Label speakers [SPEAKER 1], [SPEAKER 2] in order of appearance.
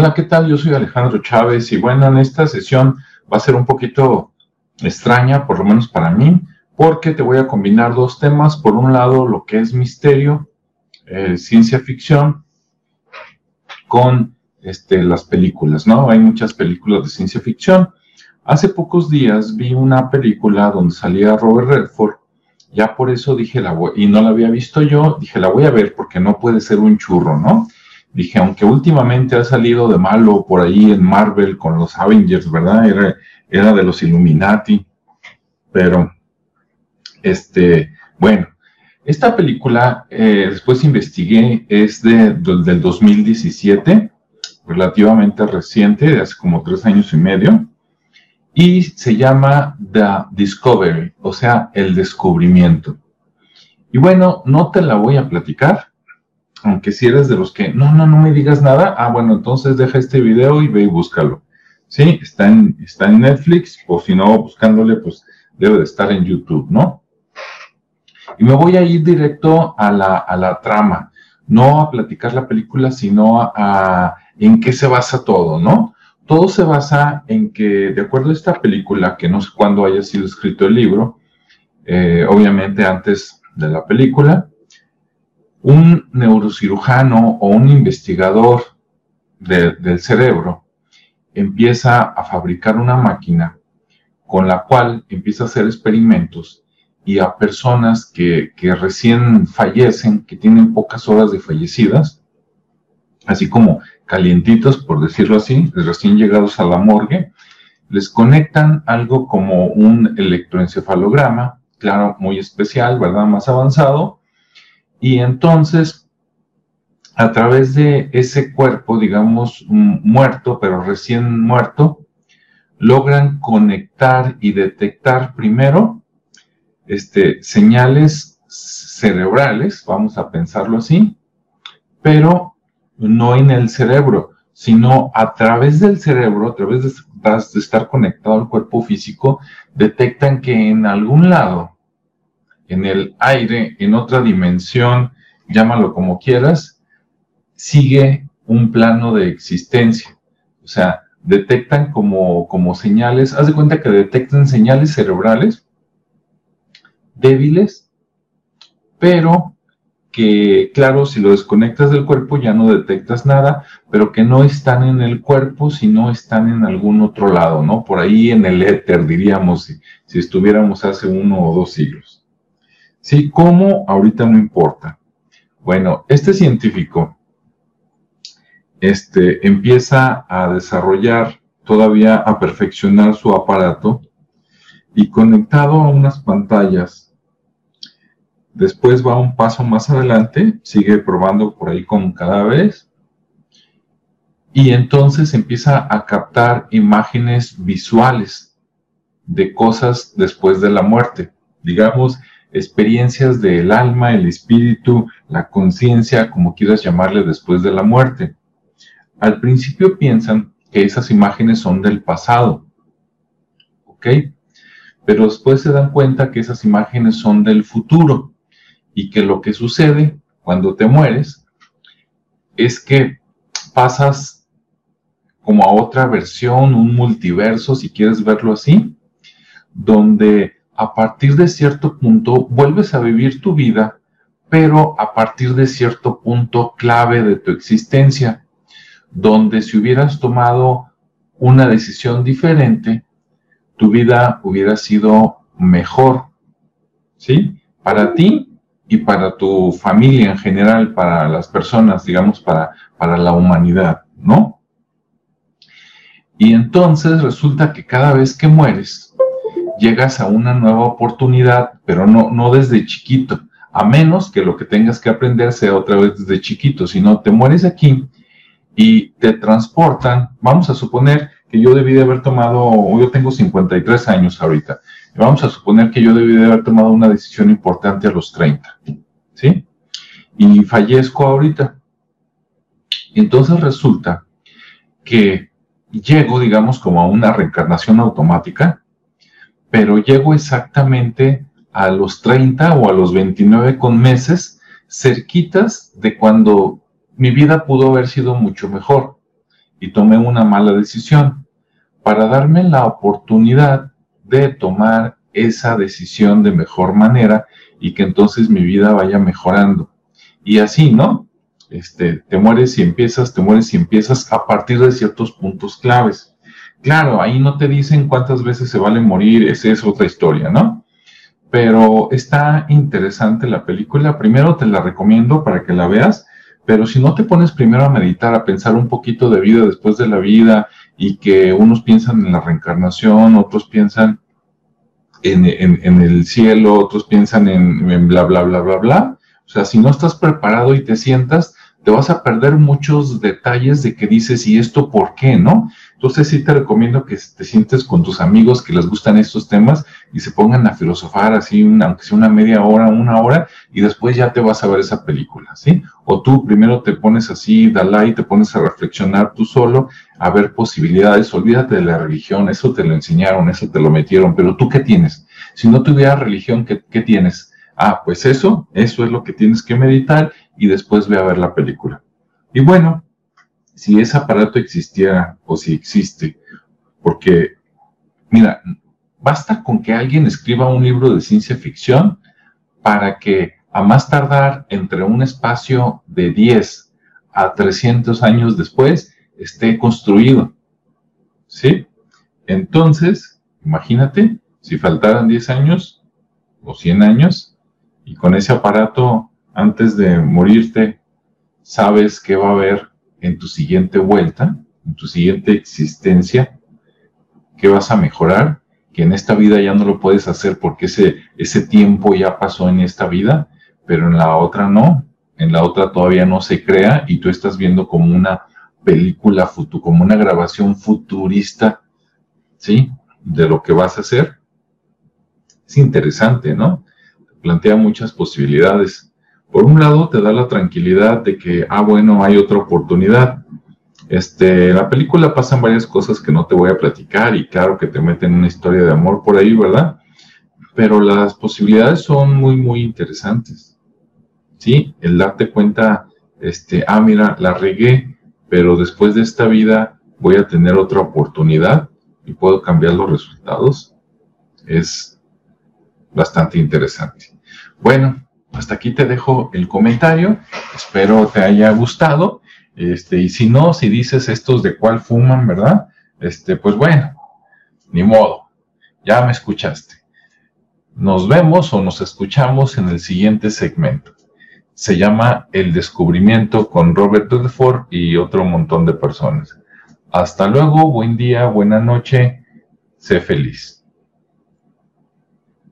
[SPEAKER 1] Hola, ¿qué tal? Yo soy Alejandro Chávez y bueno, en esta sesión va a ser un poquito extraña, por lo menos para mí, porque te voy a combinar dos temas. Por un lado, lo que es misterio, eh, ciencia ficción, con este, las películas, ¿no? Hay muchas películas de ciencia ficción. Hace pocos días vi una película donde salía Robert Redford, ya por eso dije, la voy, y no la había visto yo, dije, la voy a ver porque no puede ser un churro, ¿no? Dije, aunque últimamente ha salido de malo por ahí en Marvel con los Avengers, ¿verdad? Era, era de los Illuminati, pero, este, bueno, esta película, eh, después investigué, es de, del 2017, relativamente reciente, de hace como tres años y medio, y se llama The Discovery, o sea, el descubrimiento. Y bueno, no te la voy a platicar, aunque si eres de los que, no, no, no me digas nada, ah, bueno, entonces deja este video y ve y búscalo. Sí, está en, está en Netflix, o si no, buscándole, pues debe de estar en YouTube, ¿no? Y me voy a ir directo a la, a la trama, no a platicar la película, sino a, en qué se basa todo, ¿no? Todo se basa en que, de acuerdo a esta película, que no sé cuándo haya sido escrito el libro, eh, obviamente antes de la película, un neurocirujano o un investigador del cerebro empieza a fabricar una máquina con la cual empieza a hacer experimentos y a personas que, que recién fallecen, que tienen pocas horas de fallecidas, así como calientitos, por decirlo así, recién llegados a la morgue, les conectan algo como un electroencefalograma, claro, muy especial, ¿verdad? Más avanzado, y entonces, a través de ese cuerpo, digamos, muerto, pero recién muerto, logran conectar y detectar primero este, señales cerebrales, vamos a pensarlo así, pero no en el cerebro, sino a través del cerebro, a través de, de estar conectado al cuerpo físico, detectan que en algún lado en el aire, en otra dimensión, llámalo como quieras, sigue un plano de existencia. O sea, detectan como, como señales, haz de cuenta que detectan señales cerebrales débiles, pero que, claro, si lo desconectas del cuerpo ya no detectas nada, pero que no están en el cuerpo, sino están en algún otro lado, ¿no? Por ahí en el éter, diríamos, si, si estuviéramos hace uno o dos siglos. ¿Sí? ¿Cómo? Ahorita no importa. Bueno, este científico este, empieza a desarrollar, todavía a perfeccionar su aparato y conectado a unas pantallas. Después va un paso más adelante, sigue probando por ahí con cadáveres y entonces empieza a captar imágenes visuales de cosas después de la muerte. Digamos, experiencias del alma, el espíritu, la conciencia, como quieras llamarle después de la muerte. Al principio piensan que esas imágenes son del pasado, ¿ok? Pero después se dan cuenta que esas imágenes son del futuro y que lo que sucede cuando te mueres es que pasas como a otra versión, un multiverso, si quieres verlo así, donde a partir de cierto punto vuelves a vivir tu vida, pero a partir de cierto punto clave de tu existencia, donde si hubieras tomado una decisión diferente, tu vida hubiera sido mejor, ¿sí? Para ti y para tu familia en general, para las personas, digamos, para, para la humanidad, ¿no? Y entonces resulta que cada vez que mueres, llegas a una nueva oportunidad, pero no, no desde chiquito, a menos que lo que tengas que aprender sea otra vez desde chiquito, si no te mueres aquí y te transportan, vamos a suponer que yo debí de haber tomado, yo tengo 53 años ahorita, vamos a suponer que yo debí de haber tomado una decisión importante a los 30, ¿sí? Y fallezco ahorita. Entonces resulta que llego, digamos, como a una reencarnación automática, pero llego exactamente a los 30 o a los 29 con meses, cerquitas de cuando mi vida pudo haber sido mucho mejor. y tomé una mala decisión, para darme la oportunidad de tomar esa decisión de mejor manera y que entonces mi vida vaya mejorando. Y así, ¿no? Este, te mueres y empiezas, te mueres y empiezas a partir de ciertos puntos claves. Claro, ahí no te dicen cuántas veces se vale morir, esa es otra historia, ¿no? Pero está interesante la película. Primero te la recomiendo para que la veas, pero si no te pones primero a meditar, a pensar un poquito de vida después de la vida y que unos piensan en la reencarnación, otros piensan en, el cielo, otros piensan en, bla, bla, bla, bla, bla. O sea, si no estás preparado y te sientas, te vas a perder muchos detalles de que dices, ¿y esto por qué? ¿No? Entonces sí te recomiendo que te sientes con tus amigos que les gustan estos temas y se pongan a filosofar así, aunque sea una media hora, una hora, y después ya te vas a ver esa película, ¿sí? O tú primero te pones así, Dalai, te pones a reflexionar tú solo, a ver posibilidades, olvídate de la religión, eso te lo enseñaron, eso te lo metieron, pero tú qué tienes? Si no tuvieras religión, ¿qué, qué tienes? Ah, pues eso, eso es lo que tienes que meditar y después ve a ver la película. Y bueno, si ese aparato existiera o si existe, porque, mira, basta con que alguien escriba un libro de ciencia ficción para que a más tardar entre un espacio de 10 a 300 años después esté construido. ¿Sí? Entonces, imagínate, si faltaran 10 años o 100 años y con ese aparato antes de morirte, sabes qué va a haber en tu siguiente vuelta, en tu siguiente existencia, qué vas a mejorar, que en esta vida ya no lo puedes hacer porque ese, ese tiempo ya pasó en esta vida, pero en la otra no, en la otra todavía no se crea y tú estás viendo como una película, como una grabación futurista, ¿sí? De lo que vas a hacer. Es interesante, ¿no? Plantea muchas posibilidades. Por un lado, te da la tranquilidad de que, ah, bueno, hay otra oportunidad. Este, en la película pasan varias cosas que no te voy a platicar y claro que te meten una historia de amor por ahí, ¿verdad? Pero las posibilidades son muy, muy interesantes. ¿Sí? El darte cuenta, este, ah, mira, la regué, pero después de esta vida voy a tener otra oportunidad y puedo cambiar los resultados. Es bastante interesante. Bueno, hasta aquí te dejo el comentario. Espero te haya gustado. Este, y si no, si dices estos de cuál fuman, ¿verdad? Este, pues bueno, ni modo. Ya me escuchaste. Nos vemos o nos escuchamos en el siguiente segmento. Se llama El descubrimiento con Robert Rutherford y otro montón de personas. Hasta luego, buen día, buena noche, sé feliz.